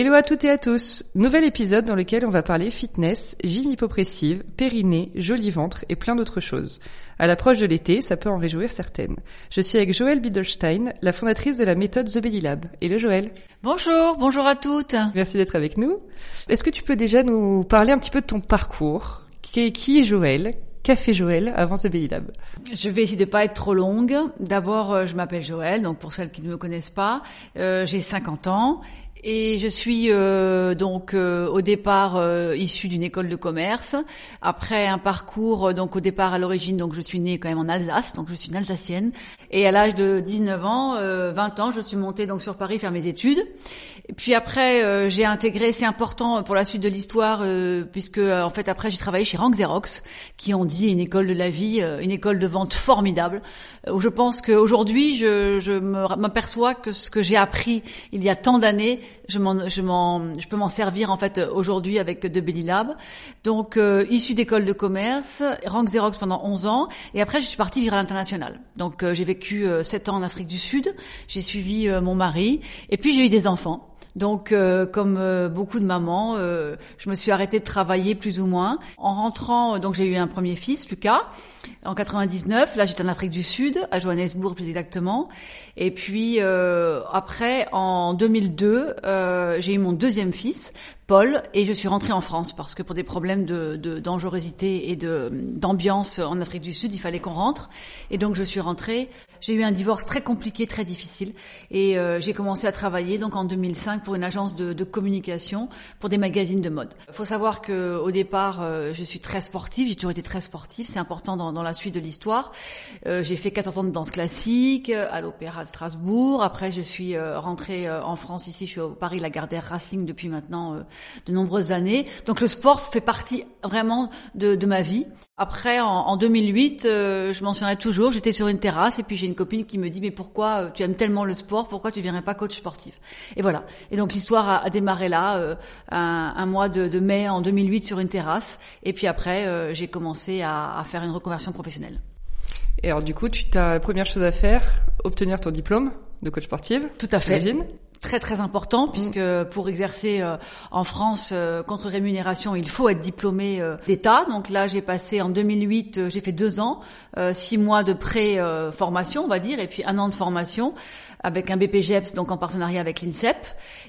Hello à toutes et à tous Nouvel épisode dans lequel on va parler fitness, gym hypopressive, périnée, joli ventre et plein d'autres choses. À l'approche de l'été, ça peut en réjouir certaines. Je suis avec Joël Bidelstein, la fondatrice de la méthode The Belly Lab. Hello Joël Bonjour, bonjour à toutes Merci d'être avec nous. Est-ce que tu peux déjà nous parler un petit peu de ton parcours? Qui qui est Joël Qu'a fait Joël avant The Belly Lab? Je vais essayer de pas être trop longue. D'abord, euh, je m'appelle Joël, donc pour celles qui ne me connaissent pas, euh, j'ai 50 ans et je suis euh, donc euh, au départ euh, issue d'une école de commerce. Après un parcours donc au départ à l'origine donc je suis née quand même en Alsace donc je suis une Alsacienne et à l'âge de 19 ans 20 ans je suis montée donc sur Paris faire mes études. Puis après j'ai intégré c'est important pour la suite de l'histoire puisque en fait après j'ai travaillé chez Rank Xerox qui ont dit une école de la vie une école de vente formidable où je pense qu'aujourd'hui je, je m'aperçois que ce que j'ai appris il y a tant d'années je, je, je peux m'en servir en fait aujourd'hui avec de Belly Lab. Donc euh, issu d'école de commerce, Rank Xerox pendant 11 ans et après je suis partie vivre à l'international. Donc euh, j'ai vécu euh, 7 ans en Afrique du Sud, j'ai suivi euh, mon mari et puis j'ai eu des enfants. Donc, euh, comme euh, beaucoup de mamans, euh, je me suis arrêtée de travailler plus ou moins. En rentrant, donc j'ai eu un premier fils, Lucas, en 99. Là, j'étais en Afrique du Sud, à Johannesburg plus exactement. Et puis après, en 2002, j'ai eu mon deuxième fils, Paul, et je suis rentrée en France parce que pour des problèmes de, de dangerosité et de d'ambiance en Afrique du Sud, il fallait qu'on rentre. Et donc je suis rentrée. J'ai eu un divorce très compliqué, très difficile, et euh, j'ai commencé à travailler donc en 2005 pour une agence de, de communication pour des magazines de mode. Il faut savoir que au départ, euh, je suis très sportive. J'ai toujours été très sportive. C'est important dans, dans, la suite de l'histoire. Euh, j'ai fait 14 ans de danse classique à l'Opéra de Strasbourg. Après, je suis rentrée en France ici. Je suis au Paris Lagardère Racing depuis maintenant de nombreuses années. Donc le sport fait partie vraiment de, de ma vie. Après, en, en 2008, euh, je m'en souviendrai toujours, j'étais sur une terrasse et puis j'ai une copine qui me dit mais pourquoi euh, tu aimes tellement le sport, pourquoi tu ne viendrais pas coach sportif? Et voilà. Et donc l'histoire a, a, démarré là, euh, un, un, mois de, de, mai en 2008 sur une terrasse. Et puis après, euh, j'ai commencé à, à, faire une reconversion professionnelle. Et alors du coup, tu as la première chose à faire, obtenir ton diplôme de coach sportive. Tout à fait très très important mm. puisque pour exercer euh, en France euh, contre rémunération, il faut être diplômé euh, d'État. Donc là, j'ai passé en 2008, j'ai fait deux ans, six mois de pré-formation, on va dire, et puis un an de formation avec un BPGEPS, donc en partenariat avec l'INSEP.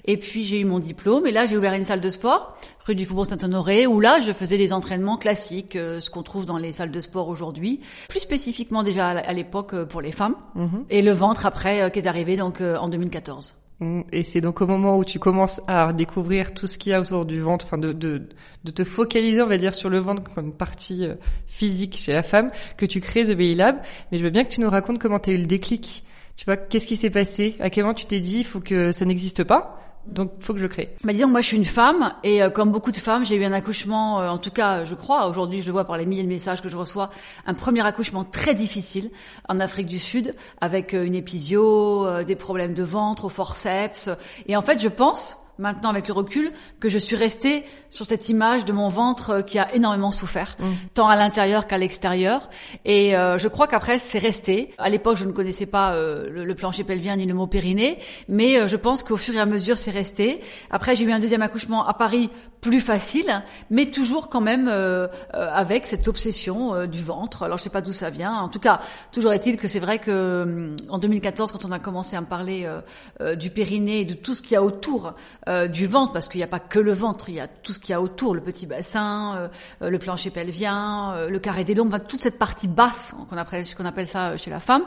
Et puis j'ai eu mon diplôme et là j'ai ouvert une salle de sport rue du Faubourg Saint-Honoré où là je faisais des entraînements classiques, ce qu'on trouve dans les salles de sport aujourd'hui, plus spécifiquement déjà à l'époque pour les femmes mm-hmm. et le ventre après qui est arrivé donc en 2014. Mm. Et c'est donc au moment où tu commences à découvrir tout ce qu'il y a autour du ventre, enfin de, de, de, te focaliser, on va dire, sur le ventre comme partie euh, physique chez la femme, que tu crées The Belly Lab. Mais je veux bien que tu nous racontes comment tu as eu le déclic. Tu vois, qu'est-ce qui s'est passé? À quel moment tu t'es dit, il faut que ça n'existe pas? Donc, faut que je crée. Bah, disons que moi, je suis une femme, et euh, comme beaucoup de femmes, j'ai eu un accouchement, euh, en tout cas, je crois, aujourd'hui, je le vois par les milliers de messages que je reçois, un premier accouchement très difficile en Afrique du Sud, avec euh, une épisio, euh, des problèmes de ventre, au forceps. Et en fait, je pense, maintenant avec le recul que je suis restée sur cette image de mon ventre euh, qui a énormément souffert, mmh. tant à l'intérieur qu'à l'extérieur. Et euh, je crois qu'après c'est resté. À l'époque, je ne connaissais pas euh, le, le, plancher pelvien ni le mot périnée, mais euh, je pense qu'au fur et à mesure c'est resté. Après, j'ai eu un deuxième accouchement à Paris plus facile, mais toujours quand même euh, avec cette obsession du ventre. Alors je sais pas d'où ça vient. En tout cas, toujours est-il que c'est vrai que en 2014, quand on a commencé à me parler du périnée et de tout ce qu'il y a autour euh, du ventre, parce qu'il n'y a pas que le ventre, il y a tout ce qu'il y a autour, le petit bassin, euh, le plancher pelvien, le carré des lombes, toute cette partie basse qu'on appelle, qu'on appelle ça chez la femme.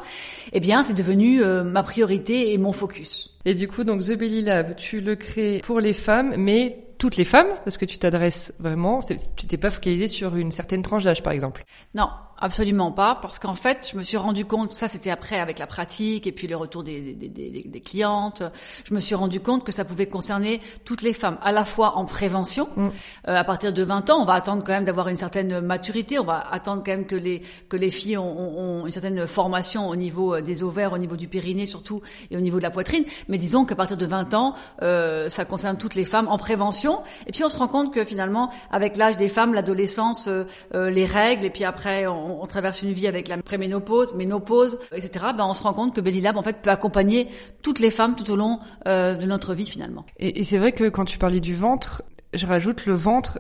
Eh bien, c'est devenu ma priorité et mon focus. Et du coup, donc The Belly Lab, tu le crées pour les femmes, mais toutes les femmes, parce que tu t'adresses vraiment, tu t'es pas focalisé sur une certaine tranche d'âge, par exemple? Non, Absolument pas, parce qu'en fait, je me suis rendu compte, ça c'était après avec la pratique et puis le retour des, des, des, des, clientes, je me suis rendu compte que ça pouvait concerner toutes les femmes, à la fois en prévention, mm. euh, à partir de 20 ans, on va attendre quand même d'avoir une certaine maturité, on va attendre quand même que les que les filles ont, ont, une certaine formation au niveau euh, des ovaires, au niveau du périnée surtout et au niveau de la poitrine, mais disons qu'à partir de 20 ans, euh, ça concerne toutes les femmes en prévention, et puis on se rend compte que finalement, avec l'âge des femmes, l'adolescence, euh, euh les règles, et puis après on on, traverse une vie avec la préménopause, ménopause, etc. Ben on se rend compte que Belly Lab en fait peut accompagner toutes les femmes tout au long euh, de notre vie finalement. Et, et c'est vrai que quand tu parlais du ventre, je rajoute le ventre.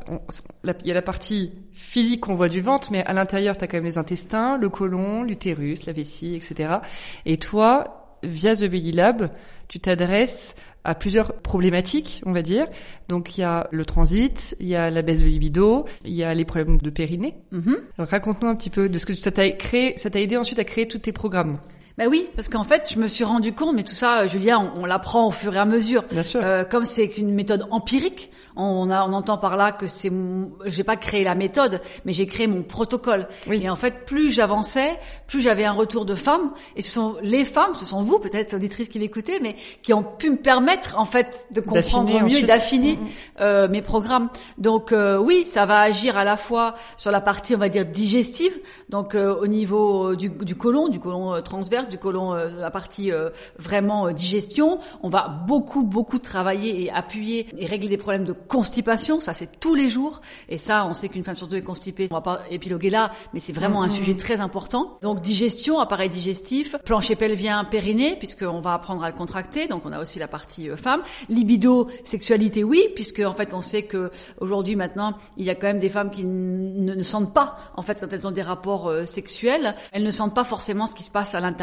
Il y a la partie physique qu'on voit du ventre, mais à l'intérieur, tu as quand même les intestins, le côlon, l'utérus, la vessie, etc. Et toi, via The Belly Lab, tu t'adresses à plusieurs problématiques, on va dire. Donc il y a le transit, il y a la baisse de libido, il y a les problèmes de périnée. Mm-hmm. Raconte-nous un petit peu de ce que ça t'a créé, ça t'a aidé ensuite à créer tous tes programmes. Ben oui, parce qu'en fait, je me suis rendu compte, mais tout ça, Julia, on, l'apprend au fur et à mesure. Bien sûr. Euh, comme c'est une méthode empirique, on, a, on entend par là que c'est, j'ai pas créé la méthode, mais j'ai créé mon protocole. Oui. Et en fait, plus j'avançais, plus j'avais un retour de femmes. Et ce sont les femmes, ce sont vous, peut-être auditrices qui m'écoutez, mais qui ont pu me permettre en fait de comprendre mieux et d'affiner mm, mm. euh, mes programmes. Donc euh, oui, ça va agir à la fois sur la partie, on va dire digestive, donc euh, au niveau du, du côlon, du côlon transverse, du côlon, la partie vraiment digestion. On va beaucoup beaucoup travailler et appuyer et régler des problèmes de constipation, ça c'est tous les jours. Et ça, on sait qu'une femme sur deux est constipée. On va pas épiloguer là, mais c'est vraiment un mm-hmm. sujet très important. Donc digestion, appareil digestif, plancher pelvien, périnée, puisqu'on va apprendre à le contracter. Donc on a aussi la partie euh, femme. Libido, sexualité, oui, puisque en fait on sait que aujourd'hui maintenant, il y a quand même des femmes qui ne, sentent pas, en fait, quand elles ont des rapports euh, sexuels, elles ne sentent pas forcément ce qui se passe à l'intérieur.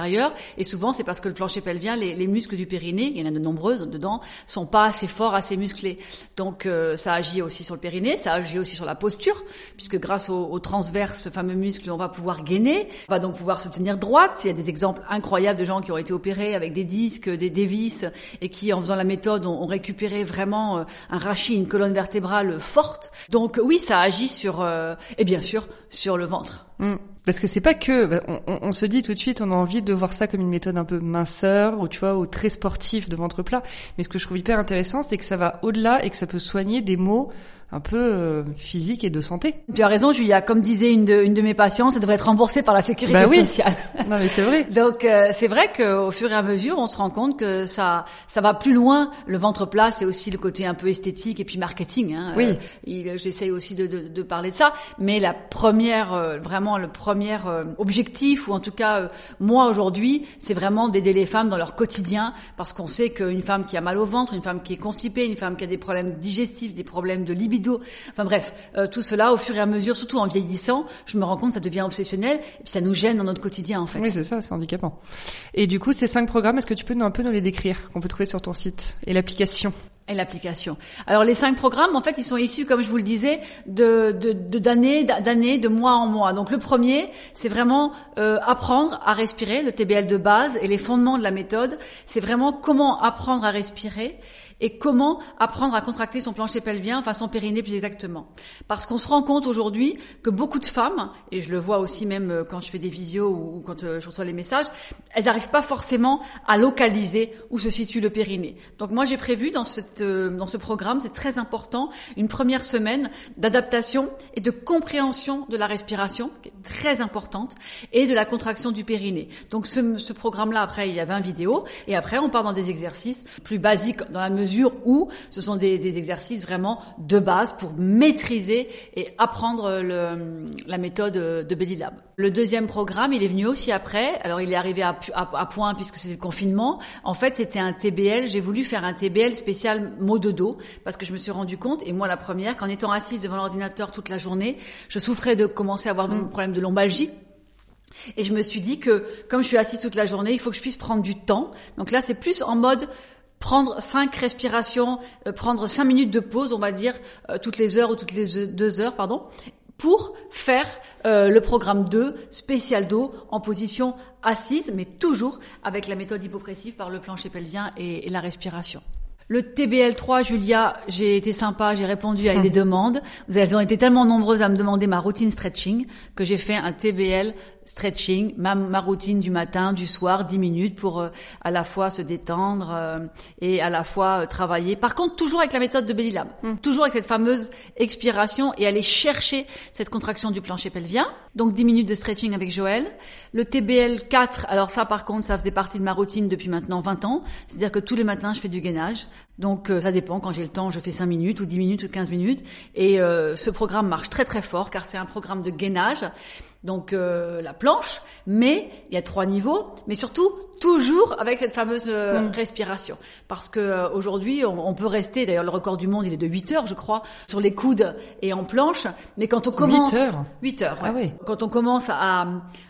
Et souvent, c'est parce que le plancher pelvien, les, les muscles du périnée, il y en a de nombreux dedans, sont pas assez forts, assez musclés. Donc euh, ça agit aussi sur le périnée, ça agit aussi sur la posture, puisque grâce au, au transverse, ce fameux muscle, on va pouvoir gainer, on va donc pouvoir se tenir droite. Il y a des exemples incroyables de gens qui ont été opérés avec des disques, des, des vis, et qui, en faisant la méthode, ont, récupéré vraiment euh, un rachis, une colonne vertébrale forte. Donc oui, ça agit sur, euh, et bien sûr, sur le ventre. Mm. Parce que c'est pas que, bah, on, se dit tout de suite, on a envie de voir ça comme une méthode un peu minceur, ou tu vois, ou très sportif de ventre plat. Mais ce que je trouve hyper intéressant, c'est que ça va au-delà et que ça peut soigner des maux un peu euh, physique et de santé. Tu as raison, Julia. Comme disait une de, une de mes patientes, ça devrait être remboursé par la sécurité bah oui. sociale. non, mais c'est vrai. Donc euh, c'est vrai qu'au fur et à mesure, on se rend compte que ça ça va plus loin. Le ventre plat, c'est aussi le côté un peu esthétique et puis marketing. Hein. Oui. Euh, J'essaye aussi de, de, de, parler de ça. Mais la première, euh, vraiment le premier objectif, ou en tout cas moi aujourd'hui, c'est vraiment d'aider les femmes dans leur quotidien, parce qu'on sait qu'une femme qui a mal au ventre, une femme qui est constipée, une femme qui a des problèmes digestifs, des problèmes de libido Enfin bref, euh, tout cela au fur et à mesure, surtout en vieillissant, je me rends compte que ça devient obsessionnel et puis ça nous gêne dans notre quotidien en fait. Oui, c'est ça, c'est handicapant. Et du coup, ces cinq programmes, est-ce que tu peux nous un peu nous les décrire qu'on peut trouver sur ton site et l'application? Et l'application. Alors les cinq programmes, en fait, ils sont issus, comme je vous le disais, de d'années, de, d'années, de mois en mois. Donc le premier, c'est vraiment euh, apprendre à respirer, le TBL de base et les fondements de la méthode. C'est vraiment comment apprendre à respirer et comment apprendre à contracter son plancher pelvien, enfin son périnée plus exactement. Parce qu'on se rend compte aujourd'hui que beaucoup de femmes, et je le vois aussi même euh, quand je fais des visios ou quand euh, je reçois les messages, elles n'arrivent pas forcément à localiser où se situe le périnée. Donc moi j'ai prévu dans, cette, euh, dans ce programme, c'est très important, une première semaine d'adaptation et de compréhension de la respiration, qui est très importante, et de la contraction du périnée. Donc ce, ce programme-là, après, il y a 20 vidéos, et après on part dans des exercices plus basiques dans la mesure où ce sont des, exercices vraiment de base pour maîtriser et apprendre le, la méthode de Belly Lab. Le deuxième programme, il est venu aussi après. Alors il est arrivé à, à, point puisque c'était le confinement. En fait, c'était un TBL. J'ai voulu faire un TBL spécial mot de dos parce que je me suis rendu compte, et moi la première, qu'en étant assise devant l'ordinateur toute la journée, je souffrais de commencer à avoir des mm. problèmes de lombalgie. Et je me suis dit que comme je suis assise toute la journée, il faut que je puisse prendre du temps. Donc là, c'est plus en mode prendre cinq respirations, euh, prendre cinq minutes de pause, on va dire, euh, toutes les heures ou toutes les deux heures, pardon, pour faire euh, le programme 2 spécial dos en position assise, mais toujours avec la méthode hypopressive par le plancher pelvien et, et la respiration. Le TBL3, Julia, j'ai été sympa, j'ai répondu à des demandes. Vous avez été tellement nombreuses à me demander ma routine stretching que j'ai fait un TBL stretching, ma, ma, routine du matin, du soir, 10 minutes pour euh, à la fois se détendre euh, et à la fois euh, travailler. Par contre, toujours avec la méthode de Belly Lab, mm. toujours avec cette fameuse expiration et aller chercher cette contraction du plancher pelvien. Donc 10 minutes de stretching avec Joël. Le TBL 4, alors ça par contre, ça faisait partie de ma routine depuis maintenant 20 ans. C'est-à-dire que tous les matins, je fais du gainage. Donc ça dépend, quand j'ai le temps, je fais 5 minutes ou 10 minutes ou 15 minutes. Et ce programme marche très très fort car c'est un programme de gainage. Donc euh, la planche, mais il y a trois niveaux, mais surtout toujours avec cette fameuse euh, mm. respiration. Parce que euh, aujourd'hui, on, peut rester, d'ailleurs le record du monde, il est de 8 heures, je crois, sur les coudes et en planche, mais quand on commence... 8 heures 8 heures, Ah oui. Quand on commence à,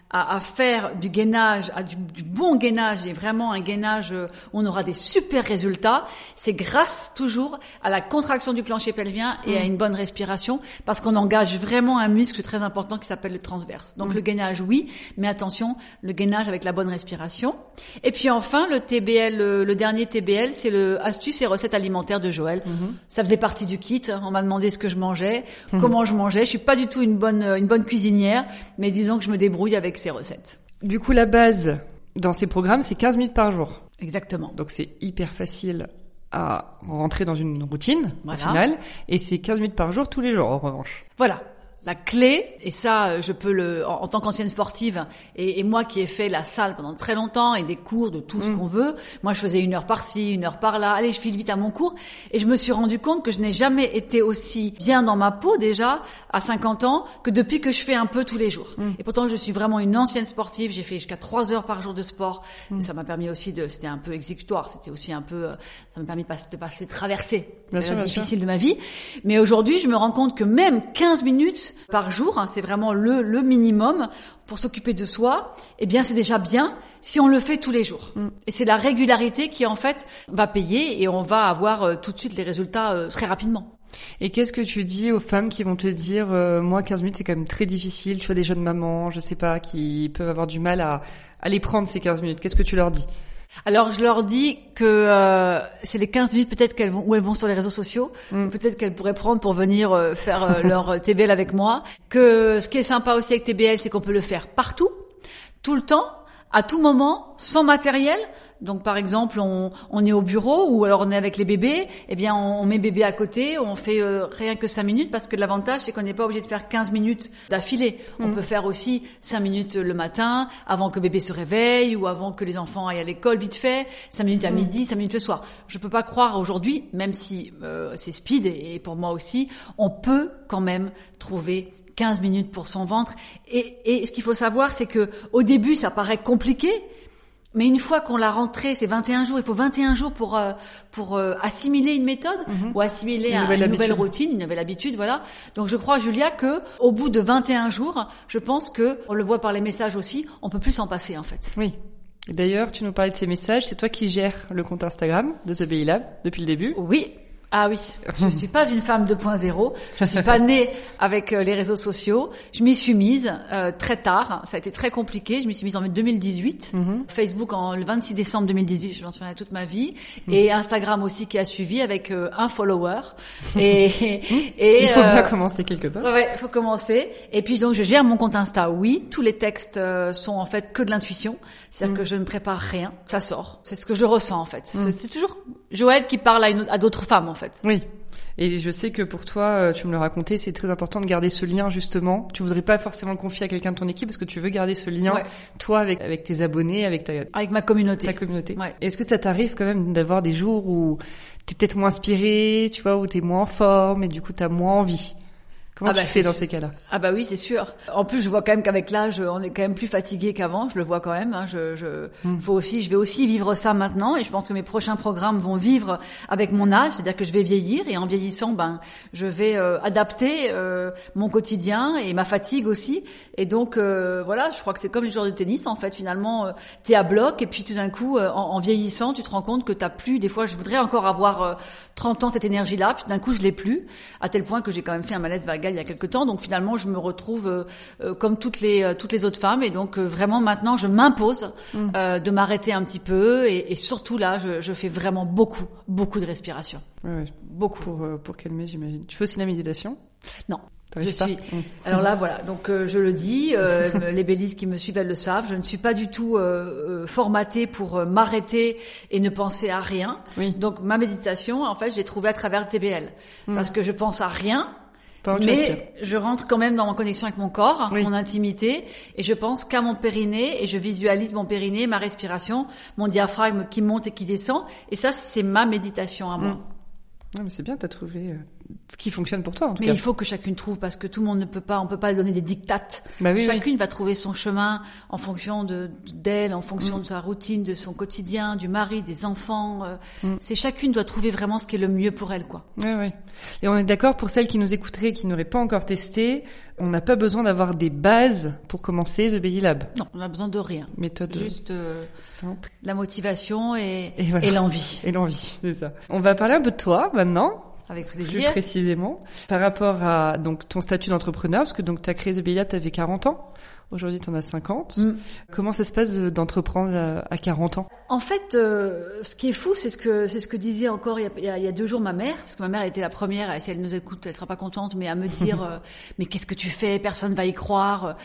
à, à, faire du gainage, à du, du, bon gainage et vraiment un gainage où on aura des super résultats, c'est grâce toujours à la contraction du plancher pelvien et à mm. une bonne respiration parce qu'on engage vraiment un muscle très important qui s'appelle le transverse. Donc mm. le gainage, oui, mais attention, le gainage avec la bonne respiration. Et puis enfin, le TBL, le, dernier TBL, c'est le astuce et recettes alimentaires de Joël. Mm-hmm. Ça faisait partie du kit. On m'a demandé ce que je mangeais, mm-hmm. comment je mangeais. Je suis pas du tout une bonne, une bonne cuisinière, mais disons que je me débrouille avec ces recettes. Du coup, la base dans ces programmes, c'est 15 minutes par jour. Exactement. Donc c'est hyper facile à rentrer dans une routine au final. Et c'est 15 minutes par jour tous les jours en revanche. Voilà la clé, et ça, je peux le, en, tant qu'ancienne sportive, et, moi qui ai fait la salle pendant très longtemps et des cours de tout ce mm. qu'on veut, moi je faisais une heure par-ci, une heure par-là, allez, je file vite à mon cours, et je me suis rendu compte que je n'ai jamais été aussi bien dans ma peau déjà à 50 ans que depuis que je fais un peu tous les jours. Mm. Et pourtant, je suis vraiment une ancienne sportive, j'ai fait jusqu'à 3 heures par jour de sport, mm. et ça m'a permis aussi de, c'était un peu exécutoire, c'était aussi un peu, euh, ça m'a permis de passer, de passer traverser difficile de ma vie. Mais aujourd'hui, je me rends compte que même 15 minutes par jour, hein, c'est vraiment le, le minimum pour s'occuper de soi, eh bien c'est déjà bien si on le fait tous les jours. Mm. Et c'est la régularité qui en fait va payer et on va avoir euh, tout de suite les résultats euh, très rapidement. Et qu'est-ce que tu dis aux femmes qui vont te dire, euh, moi 15 minutes c'est quand même très difficile, tu vois des jeunes mamans, je sais pas, qui peuvent avoir du mal à, à les prendre ces 15 minutes, qu'est-ce que tu leur dis? Alors je leur dis que euh, c'est les 15 minutes peut-être qu'elles vont où elles vont sur les réseaux sociaux, mm. peut-être qu'elles pourraient prendre pour venir euh, faire euh, leur TBL avec moi. Que ce qui est sympa aussi avec TBL, c'est qu'on peut le faire partout, tout le temps, à tout moment, sans matériel. Donc par exemple, on, on, est au bureau ou alors on est avec les bébés, eh bien on, met bébé à côté, on fait euh, rien que 5 minutes parce que l'avantage c'est qu'on n'est pas obligé de faire 15 minutes d'affilée. On mm. peut faire aussi 5 minutes le matin avant que bébé se réveille ou avant que les enfants aillent à l'école vite fait, 5 minutes à mm. midi, 5 minutes le soir. Je peux pas croire aujourd'hui, même si euh, c'est speed et pour moi aussi, on peut quand même trouver 15 minutes pour son ventre. Et, et ce qu'il faut savoir, c'est que au début, ça paraît compliqué, mais une fois qu'on l'a rentré, c'est 21 jours, il faut 21 jours pour euh, pour euh, assimiler une méthode mhm. ou assimiler une, nouvelle, une nouvelle, routine, une nouvelle habitude, voilà. Donc je crois Julia que au bout de 21 jours, je pense que on le voit par les messages aussi, on peut plus s'en passer en fait. Oui. D'ailleurs, tu nous parlais de ces messages, c'est toi qui gères le compte Instagram de The Baby Lab depuis le début? Oui, ah oui, je ne suis pas une femme 2.0. Je suis pas née avec euh, les réseaux sociaux. Je m'y suis mise euh, très tard. Ça a été très compliqué. Je m'y suis mise en 2018. Mhm. Facebook en le 26 décembre 2018. Je m'en souviens toute ma vie. Mhm. Et Instagram aussi qui a suivi avec euh, un follower. Et, et il faut bien commencer quelque part. Ouais, il faut commencer. Et puis donc je gère mon compte Insta. Oui, tous les textes sont en fait que de l'intuition. C'est-à-dire mhm. que je ne prépare rien. Ça sort. C'est ce que je ressens en fait. C'est toujours Joël qui parle à, à d'autres femmes en fait. Oui. Et je sais que pour toi, euh, tu me le racontais, c'est très important de garder ce lien justement. Tu voudrais pas forcément le confier à quelqu'un de ton équipe parce que tu veux garder ce lien, toi, avec, avec tes abonnés, avec ta... Avec ma communauté. Ta communauté. Est-ce que ça t'arrive quand même d'avoir des jours où t'es peut-être moins inspiré, tu vois, où t'es moins en forme et du coup t'as moins envie? Comment Ah tu bah, fais c'est dans ces cas-là? Ah bah oui, c'est sûr. En plus, je vois quand même qu'avec l'âge, on est quand même plus fatigué qu'avant. Je le vois quand même. Hein. Je, je, Hmm. faut aussi, je vais aussi vivre ça maintenant, et je pense que mes prochains programmes vont vivre avec mon âge, c'est-à-dire que je vais vieillir, et en vieillissant, ben, je vais euh, adapter euh, mon quotidien et ma fatigue aussi. Et donc, euh, voilà, je crois que c'est comme les joueurs de tennis. En fait, finalement, euh, t'es à bloc, et puis tout d'un coup, euh, en, en vieillissant, tu te rends compte que t'as plus. Des fois, je voudrais encore avoir euh, 30 ans cette énergie-là, puis d'un coup, je l'ai plus, à tel point que j'ai quand même fait un malaise vagal il y a quelques temps. Donc finalement, je me retrouve euh, euh, comme toutes les euh, toutes les autres femmes, et donc euh, vraiment maintenant, je m'impose euh, de m'arrêter un petit peu, et, et surtout là, je, je fais vraiment beaucoup, beaucoup de respiration, Ouais, ouais. beaucoup. Pour, euh, pour calmer, j'imagine. Tu fais aussi la méditation? Non. Je suis- Mmh. Alors là, voilà. Donc euh, je le dis, euh, les bélisses qui me suivent, elles le savent. Je ne suis pas du tout euh, formatée pour m'arrêter et ne penser à rien. Oui. Donc ma méditation, en fait, j'ai trouvé à travers TBL, parce que je pense à rien. Mais je rentre quand même dans mon connexion avec mon corps, Oui. mon intimité, et je pense qu'à mon périnée, et je visualise mon périnée, ma respiration, mon diaphragme qui monte et qui descend, et ça, c'est ma méditation à moi. Mm. Ouais, mais c'est bien, t'as trouvé euh, ce qui fonctionne pour toi, en tout Mais cas. il faut que chacune trouve parce que tout le monde ne peut pas, on peut pas donner des dictates. Bah oui, oui. chacune va trouver son chemin en fonction de d'elle, en fonction Mm. de sa routine, de son quotidien, du mari, des enfants. euh, Mm. C'est chacune doit trouver vraiment ce qui est le mieux pour elle, quoi. Ouais, ouais. Et on est d'accord pour celles qui nous écouteraient, qui n'auraient pas encore testé, on n'a pas besoin d'avoir des bases pour commencer The Belly Lab. Non, on a besoin de rien. Méthode euh, Juste euh, simple la motivation et, Et voilà. et l'envie. et l'envie, c'est ça. On va parler un peu de toi maintenant, Avec plus plaisir. précisément, par rapport à donc ton statut d'entrepreneur, parce que donc tu as créé The Belly Lab, tu avais 40 ans. Aujourd'hui, tu en as 50. Mm. Comment ça se passe de- d'entreprendre à, à 40 ans? En fait, euh, ce qui est fou, c'est ce que c'est ce que disait encore il y, a, il y a- deux jours ma mère, parce que ma mère était la première, et si elle nous écoute, elle sera pas contente, mais à me dire, euh, mais qu'est-ce que tu fais? Personne va y croire.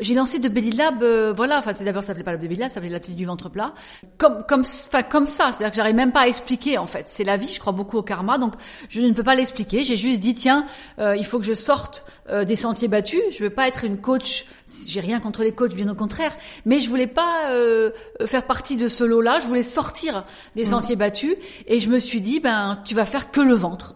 J'ai lancé de Belly Lab, euh, voilà, enfin c'est d'abord ça s'appelait pas le Belly Lab, ça s'appelait l'atelier du ventre plat, comme comme enfin comme ça, c'est-à-dire que j'arrive même pas à expliquer en fait. C'est la vie, je crois beaucoup au karma, donc je ne peux pas l'expliquer. J'ai juste dit tiens, euh, il faut que je sorte euh, des sentiers battus. Je veux pas être une coach. J'ai rien contre les coachs, bien au contraire. Mais je voulais pas euh, faire partie de ce lot-là. Je voulais sortir des sentiers battus. Et je me suis dit, ben, tu vas faire que le ventre.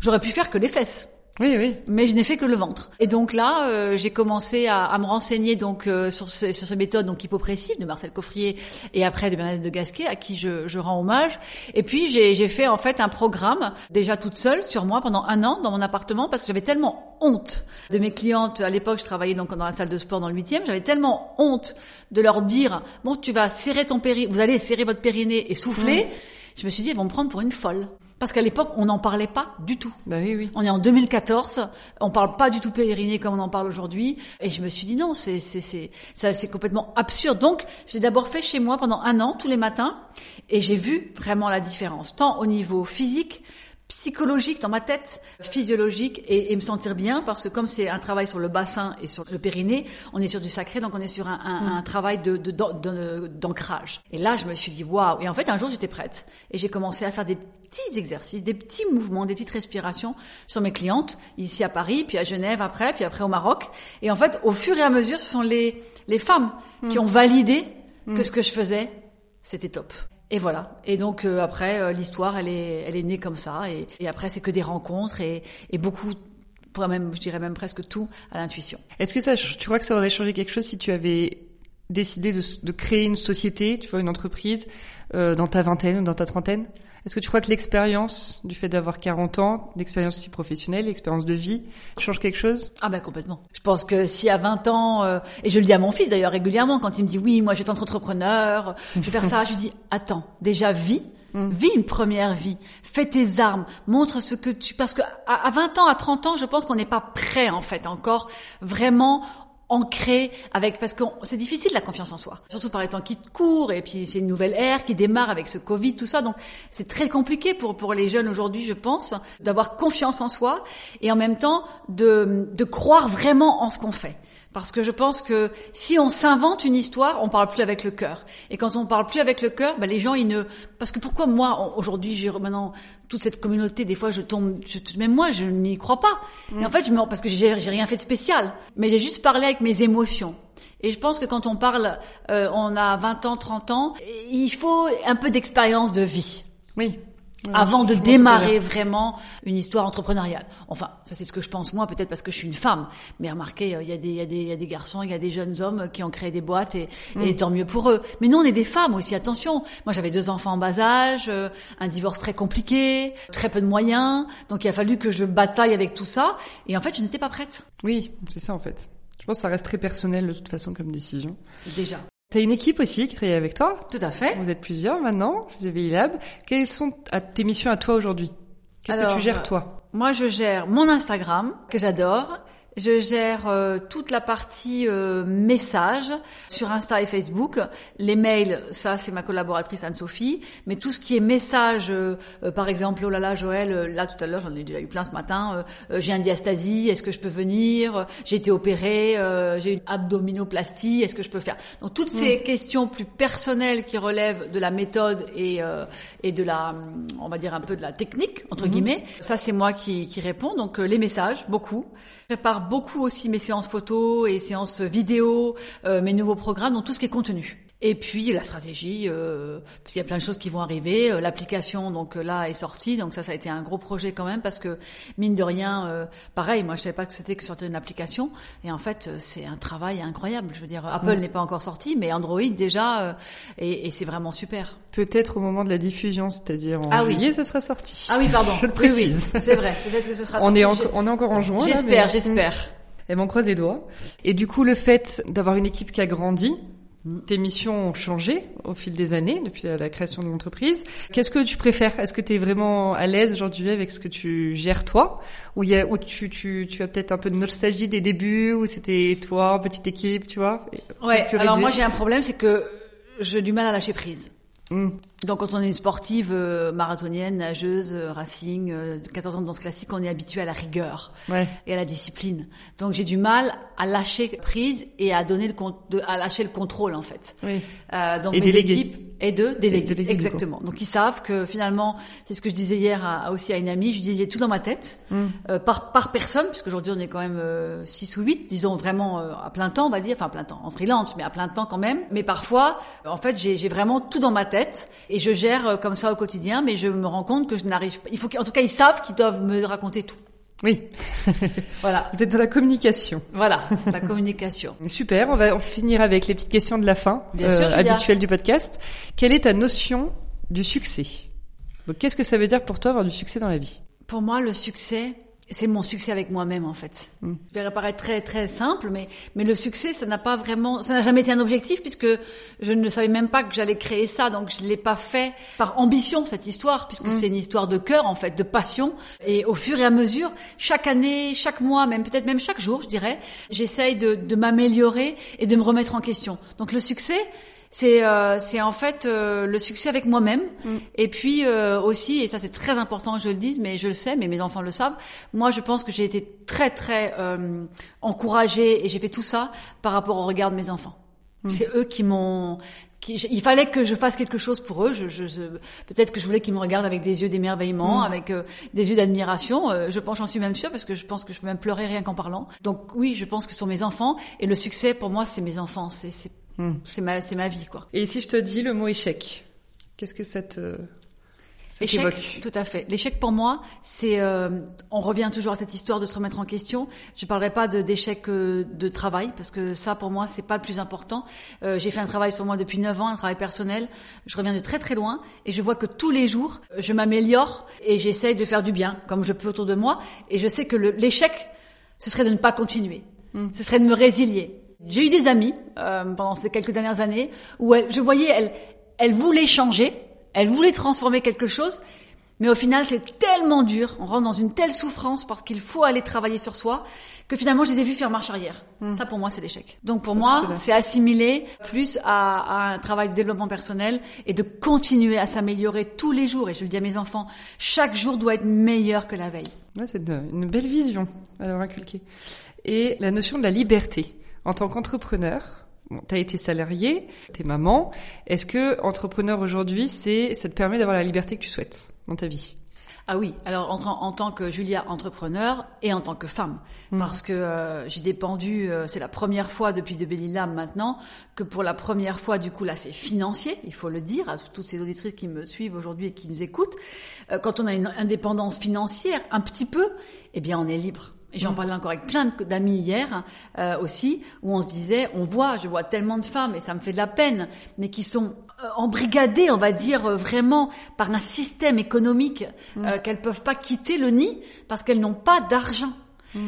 J'aurais pu faire que les fesses. Oui, oui. Mais je n'ai fait que le ventre. Et donc là, euh, j'ai commencé à, à me renseigner donc euh, sur, ces, sur ces méthodes donc hypopressives de Marcel Coffrier et après de Bernadette de Gasquet à qui je, je rends hommage. Et puis j'ai fait en fait un programme déjà toute seule sur moi pendant un an dans mon appartement parce que j'avais tellement honte de mes clientes. À l'époque, je travaillais donc dans la salle de sport dans le huitième. J'avais tellement honte de leur dire bon, tu vas serrer ton périnée, vous allez serrer votre périnée et souffler. Je me suis dit, elles vont me prendre pour une folle. Parce qu'à l'époque, on n'en parlait pas du tout. Bah oui, oui. On est en 2014, on parle pas du tout périnée comme on en parle aujourd'hui, et je me suis dit non, c'est c'est c'est c'est complètement absurde. Donc j'ai d'abord fait chez moi pendant un an tous les matins, et j'ai vu vraiment la différence, tant au niveau physique psychologique dans ma tête, physiologique et, et me sentir bien parce que comme c'est un travail sur le bassin et sur le périnée, on est sur du sacré donc on est sur un, un, un travail de de- de- d'ancrage. Et là je me suis dit waouh et en fait un jour j'étais prête et j'ai commencé à faire des petits exercices, des petits mouvements, des petites respirations sur mes clientes ici à Paris, puis à Genève après, puis après au Maroc. Et en fait au fur et à mesure ce sont les les femmes qui ont validé que ce que je faisais c'était top. Et voilà. Et donc euh, après, euh, l'histoire, elle est, elle est née comme ça. Et, et après, c'est que des rencontres et, et beaucoup, pour même, je dirais même presque tout, à l'intuition. Est-ce que ça, tu crois que ça aurait changé quelque chose si tu avais décidé de, de créer une société, tu vois, une entreprise, euh, dans ta vingtaine ou dans ta trentaine? Est-ce que tu crois que l'expérience du fait d'avoir 40 ans, l'expérience aussi professionnelle, l'expérience de vie, change quelque chose? Ah ben complètement. Je pense que si à 20 ans, euh, et je le dis à mon fils d'ailleurs régulièrement quand il me dit oui, moi je vais être entrepreneur, je vais faire ça, je lui dis attends, déjà vis. Vis une première vie, fais tes armes, montre ce que tu parce que à à 20 ans, à 30 ans, je pense qu'on n'est pas prêt en fait encore vraiment ancré avec parce que c'est difficile la confiance en soi. Surtout par les temps qui courent et puis c'est une nouvelle ère qui démarre avec ce Covid tout ça. Donc c'est très compliqué pour pour les jeunes aujourd'hui je pense d'avoir confiance en soi et en même temps de de croire vraiment en ce qu'on fait parce que je pense que si on s'invente une histoire, on parle plus avec le cœur. Et quand on parle plus avec le cœur, ben les gens ils ne parce que pourquoi moi aujourd'hui j'ai maintenant toute cette communauté des fois je tombe je- même moi je n'y crois pas. Et en fait je me parce que j'ai j'ai rien fait de spécial, mais j'ai juste parlé avec mes émotions. Et je pense que quand on parle euh, on a 20 ans, 30 ans, il faut un peu d'expérience de vie. Oui. Avant de démarrer vraiment une histoire entrepreneuriale. Enfin, ça c'est ce que je pense moi, peut-être parce que je suis une femme. Mais remarquez, euh, il y, a des, il y, a des, il y a des garçons, il y a des jeunes hommes qui ont créé des boîtes et, et tant mieux pour eux. Mais nous, on est des femmes aussi, attention. Moi, j'avais deux enfants en bas âge, euh, un divorce très compliqué, très peu de moyens. Donc, il a fallu que je bataille avec tout ça. Et en fait, je n'étais pas prête, Oui, c'est ça en fait. Je pense que ça reste très personnel de toute façon comme décision. déjà. T'as une équipe aussi qui travaille avec toi? Tout à fait. Vous êtes plusieurs maintenant, chez Evely Lab. Quelles sont tes missions à toi aujourd'hui? Qu'est-ce que tu gères euh, toi? Moi, je gère mon Instagram, que j'adore. Je gère euh, toute la partie euh, messages sur Insta et Facebook. Les mails, ça c'est ma collaboratrice Anne-Sophie. Mais tout ce qui est message, euh, euh, par exemple, oh là là Joël, euh, là tout à l'heure j'en ai déjà eu plein ce matin. euh, j'ai un diastasie, est-ce que je peux venir? J'ai été opérée, euh, j'ai une abdominoplastie, est-ce que je peux faire? Donc toutes ces questions plus personnelles qui relèvent de la méthode et euh, et de la, on va dire un peu de la technique entre guillemets. Ça c'est moi qui qui réponds. Donc les messages, beaucoup. Je prépare beaucoup aussi mes séances photos et séances vidéo, euh, mes nouveaux programmes, donc tout ce qui est contenu. Et puis la stratégie, euh, qu'il y a plein de choses qui vont arriver. Euh, L'application, donc euh, là, est sortie, donc ça, ça a été un gros projet quand même, parce que mine de rien, euh, pareil, moi je savais pas que c'était que sortir une application, et en fait euh, c'est un travail incroyable. Je veux dire, Apple n'est pas encore sorti, mais Android déjà, euh, et, et c'est vraiment super. Peut-être au moment de la diffusion, c'est-à-dire en Ah oui. juillet, ça sera sorti. Ah oui, pardon. Je le Oui, oui, précise. c'est vrai. Peut-être que ce sera. on, est sorti. enco- on est encore en juin. là, J'espère, mais- j'espère. Et m'en croise les doigts. Et du coup, le fait d'avoir une équipe qui a grandi, tes missions ont changé au fil des années, depuis la, création de l'entreprise. Qu'est-ce que tu préfères? Est-ce que tu es vraiment à l'aise aujourd'hui avec ce que tu gères toi? Ou, il y a, ou tu, tu, tu as peut-être un peu de nostalgie des débuts, où c'était toi, petite équipe, tu vois? Ouais. Alors moi j'ai un problème, c'est que j'ai du mal à lâcher prise. Hmm. Donc quand on est une sportive euh, marathonienne, nageuse, euh, racing, euh, 14 ans de danse classique, on est habitué à la rigueur Ouais. et à la discipline. Donc j'ai du mal à lâcher prise et à donner le de, à lâcher le contrôle en fait. Oui. Euh, donc Et mes déléguer. équipes et de déléguer, exactement. Donc ils savent que finalement, c'est ce que je disais hier à- à- aussi à une amie, je disais j'ai tout dans ma tête Hmm. euh, par par personne puisqu'aujourd'hui on est quand même euh, 6 ou 8, disons vraiment euh, à plein temps, on va dire, enfin à plein temps en freelance, mais à plein temps quand même. Mais parfois, en fait, j'ai vraiment tout dans ma tête et je gère euh, comme ça au quotidien, mais je me rends compte que je n'arrive pas. Il faut qu'en tout cas ils savent qu'ils doivent me raconter tout. Oui. Voilà, Vous êtes dans la communication. voilà, la communication. Super, on va en finir avec les petites questions de la fin, euh, Bien sûr, Julia. habituelles du podcast. Quelle est ta notion du succès? Qu'est-ce que ça veut dire pour toi avoir du succès dans la vie? Pour moi, le succès, c'est mon succès avec moi-même en fait. Mm. Ça va paraître très très simple, mais mais le succès, ça n'a pas vraiment, ça n'a jamais été un objectif puisque je ne savais même pas que j'allais créer ça, donc je l'ai pas fait par ambition cette histoire, puisque Mm. c'est une histoire de cœur en fait, de passion. Et au fur et à mesure, chaque année, chaque mois, même peut-être même chaque jour, je dirais, j'essaye de, de m'améliorer et de me remettre en question. Donc le succès. C'est euh, c'est en fait euh, le succès avec moi-même et puis euh, aussi et ça c'est très important que je le dise mais je le sais mais mes enfants le savent moi je pense que j'ai été très très euh, encouragée et j'ai fait tout ça par rapport au regard de mes enfants c'est eux qui m'ont qui, il fallait que je fasse quelque chose pour eux. Je, je, je- peut-être que je voulais qu'ils me regardent avec des yeux d'émerveillement, avec euh, des yeux d'admiration. Euh, je pense, j'en suis même sûre, parce que je pense que je peux même pleurer rien qu'en parlant. Donc oui, je pense que ce sont mes enfants. Et le succès, pour moi, c'est mes enfants. C'est c'est Hmm. c'est ma c'est ma vie, quoi. Et si je te dis le mot échec, qu'est-ce que ça te, ça Échec, tout à fait. L'échec pour moi, c'est, euh, on revient toujours à cette histoire de se remettre en question. Je parlerai pas de d'échec euh, de travail parce que ça pour moi c'est pas le plus important. Euh, j'ai fait un travail sur moi depuis 9 ans, un travail personnel. Je reviens de très très loin et je vois que tous les jours je m'améliore et j'essaye de faire du bien comme je peux autour de moi. Et je sais que l'échec, ce serait de ne pas continuer. Ce serait de me résilier. J'ai eu des amis euh, pendant ces quelques dernières années où elles- je voyais elles, elles voulaient changer, elles voulaient transformer quelque chose, mais au final c'est tellement dur, on rentre dans une telle souffrance parce qu'il faut aller travailler sur soi que finalement je les ai vus faire marche arrière. Ça pour moi c'est l'échec. Donc pour moi c'est assimilé plus à, à un travail de développement personnel et de continuer à s'améliorer tous les jours. Et je le dis à mes enfants, chaque jour doit être meilleur que la veille. Ouais, c'est une, une belle vision à leur inculquer. Et la notion de la liberté. En tant qu'entrepreneur, bon, tu as été salarié, t'es maman. Est-ce que entrepreneur aujourd'hui, c'est ça te permet d'avoir la liberté que tu souhaites dans ta vie? Ah oui, alors en, en, tant que Julia entrepreneur et en tant que femme, Mm. parce que euh, j'ai dépendu, euh, c'est la première fois depuis de Bellilab maintenant, que pour la première fois, du coup là c'est financier, il faut le dire à toutes ces auditrices qui me suivent aujourd'hui et qui nous écoutent, Euh, quand on a une indépendance financière, un petit peu, eh bien on est libre. Et j'en parlais encore avec plein d'amis hier euh, aussi, où on se disait, on voit, je vois tellement de femmes, et ça me fait de la peine, mais qui sont euh, embrigadées, on va dire, euh, vraiment par un système économique euh, qu'elles peuvent pas quitter le nid parce qu'elles n'ont pas d'argent.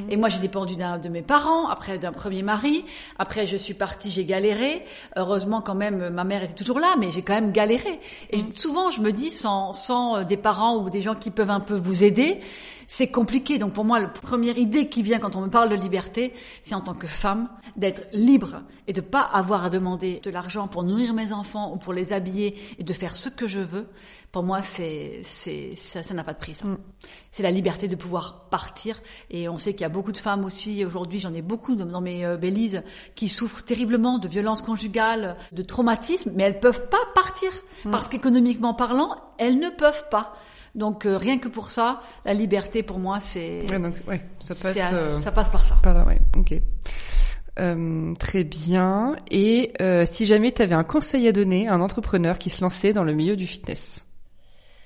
Et moi, j'ai dépendu d'un de mes parents, après d'un premier mari. Après, je suis partie, j'ai galéré. Heureusement, quand même, ma mère était toujours là, mais j'ai quand même galéré. Et souvent, je me dis, sans, sans des parents ou des gens qui peuvent un peu vous aider, c'est compliqué. Donc pour moi, la première idée qui vient quand on me parle de liberté, c'est en tant que femme d'être libre et de pas avoir à demander de l'argent pour nourrir mes enfants ou pour les habiller et de faire ce que je veux. Pour moi, c'est c'est ça, ça n'a pas de prix. ça. C'est la liberté de pouvoir partir. Et on sait qu'il y a beaucoup de femmes aussi aujourd'hui. J'en ai beaucoup dans mes euh, Belize qui souffrent terriblement de violences conjugales, de traumatismes, mais elles peuvent pas partir parce qu'économiquement parlant, elles ne peuvent pas. Donc euh, rien que pour ça, la liberté pour moi, c'est Ouais, donc, ouais, ça passe. à- euh, ça passe par ça. par là, ouais, ok. Euh, très bien. Et euh, si jamais tu avais un conseil à donner à un entrepreneur qui se lançait dans le milieu du fitness,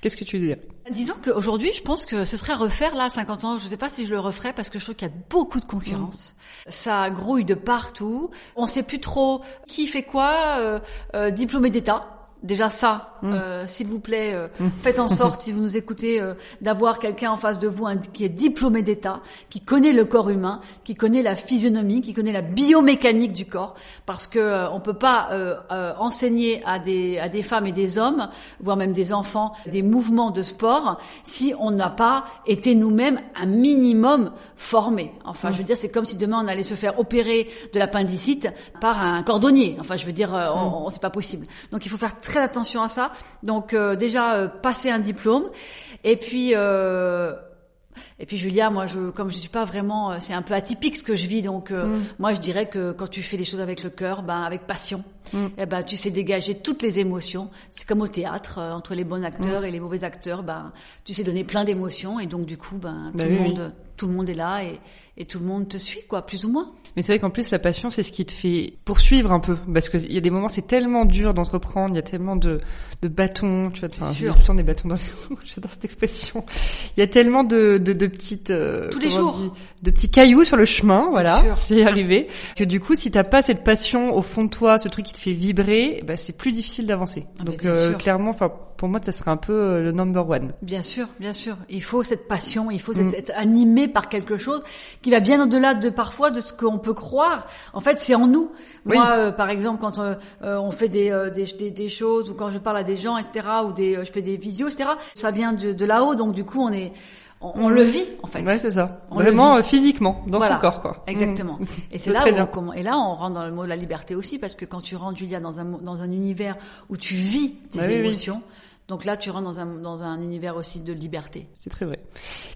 qu'est-ce que tu dirais? Disons qu'aujourd'hui, je pense que ce serait à refaire là, à 50 ans. Je ne sais pas si je le referais parce que je trouve qu'il y a beaucoup de concurrence. Ça grouille de partout. On sait plus trop qui fait quoi. Euh, euh, diplômé d'État. Déjà ça, euh, s'il vous plaît, euh, faites en sorte, si vous nous écoutez, euh, d'avoir quelqu'un en face de vous un- qui est diplômé d'État, qui connaît le corps humain, qui connaît la physionomie, qui connaît la biomécanique du corps, parce que euh, on peut pas euh, euh, enseigner à des à des femmes et des hommes, voire même des enfants, des mouvements de sport, si on n'a pas été nous-mêmes un minimum formés. Enfin, je veux dire, c'est comme si demain on allait se faire opérer de l'appendicite par un cordonnier. Enfin, je veux dire, euh, on, on- c'est pas possible. Donc, il faut faire très attention à ça. Donc, euh, déjà, euh, passer un diplôme, et puis. Euh, et puis Julia, moi, je, comme je suis pas vraiment, c'est un peu atypique ce que je vis, donc euh, moi je dirais que quand tu fais les choses avec le cœur, ben avec passion, eh ben tu sais dégager toutes les émotions. C'est comme au théâtre, euh, entre les bons acteurs et les mauvais acteurs, ben tu sais donner plein d'émotions et donc du coup, ben tout Bah le oui, oui. monde, tout le monde est là et, et tout le monde te suit, quoi, plus ou moins. Mais c'est vrai qu'en plus la passion c'est ce qui te fait poursuivre un peu parce qu'il y a des moments c'est tellement dur d'entreprendre, il y a tellement de, de bâtons, tu vois, enfin tout le temps des bâtons dans les roues, j'adore cette expression. Il y a tellement de, de, de petites euh, Tous les jours. dit, de petits cailloux sur le chemin, voilà, j'y ai arrivé. Que du coup si t'as pas cette passion au fond de toi, ce truc qui te fait vibrer, bah, c'est plus difficile d'avancer. Ah, Donc euh, clairement, enfin pour moi ça serait un peu euh, le number one. Bien sûr, bien sûr. Il faut cette passion, il faut Mm. être animé par quelque chose qui va bien au-delà de parfois de ce qu'on peut croire. En fait, c'est en nous. Oui. Moi, euh, par exemple, quand euh, on fait des, euh, des, des, des choses ou quand je parle à des gens, etc., ou des, je fais des visios, etc., ça vient de, de là-haut, donc du coup, on est, on, on le vit en fait. Ouais c'est ça. On le Vraiment euh, physiquement dans Voilà. son corps quoi. Exactement. Mm. Et c'est là où on, et là on rentre dans le mot de la liberté aussi parce que quand tu rentres Julia dans un dans un univers où tu vis tes oui, oui. émotions, donc là tu rentres dans un dans un univers aussi de liberté. C'est très vrai.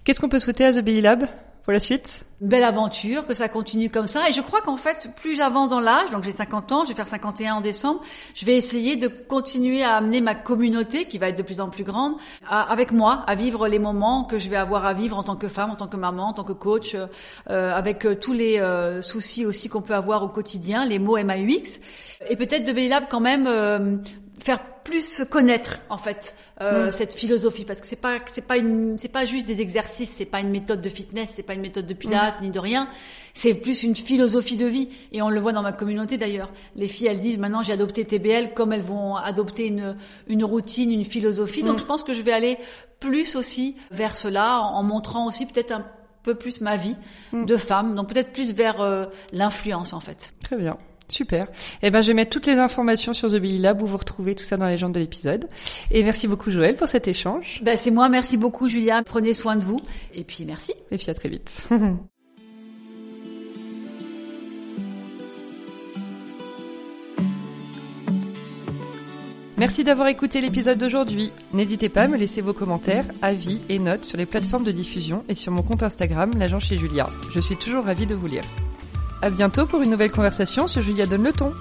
Qu'est-ce qu'on peut souhaiter à The Belly Lab? Pour la suite belle aventure, que ça continue comme ça. Et je crois qu'en fait, plus j'avance dans l'âge, donc j'ai 50 ans, je vais faire 51 en décembre, je vais essayer de continuer à amener ma communauté, qui va être de plus en plus grande, avec moi, à vivre les moments que je vais avoir à vivre en tant que femme, en tant que maman, en tant que coach, euh, avec euh, tous les euh, soucis aussi qu'on peut avoir au quotidien, les mots MAUX. Et peut-être de Belly Lab quand même euh, faire plus connaître en fait euh, cette philosophie parce que c'est pas c'est pas une c'est pas juste des exercices c'est pas une méthode de fitness c'est pas une méthode de pilates ni de rien. C'est plus une philosophie de vie. Et on le voit dans ma communauté d'ailleurs. Les filles elles disent maintenant j'ai adopté TBL comme elles vont adopter une une routine une philosophie. Donc je pense que je vais aller plus aussi vers cela en, en montrant aussi peut-être un peu plus ma vie de femme. Donc peut-être plus vers euh, l'influence en fait. Très bien. Super. Eh ben, je vais mettre toutes les informations sur The Belly Lab où vous retrouvez tout ça dans les gens de l'épisode. Et merci beaucoup Joël pour cet échange. ben, c'est moi merci beaucoup Julia prenez soin de vous et puis merci Et puis à très vite. Merci d'avoir écouté l'épisode d'aujourd'hui. N'hésitez pas à me laisser vos commentaires, avis et notes sur les plateformes de diffusion et sur mon compte Instagram, l'agent chez Julia. Je suis toujours ravie de vous lire. À bientôt pour une nouvelle conversation sur Julia Donne le ton.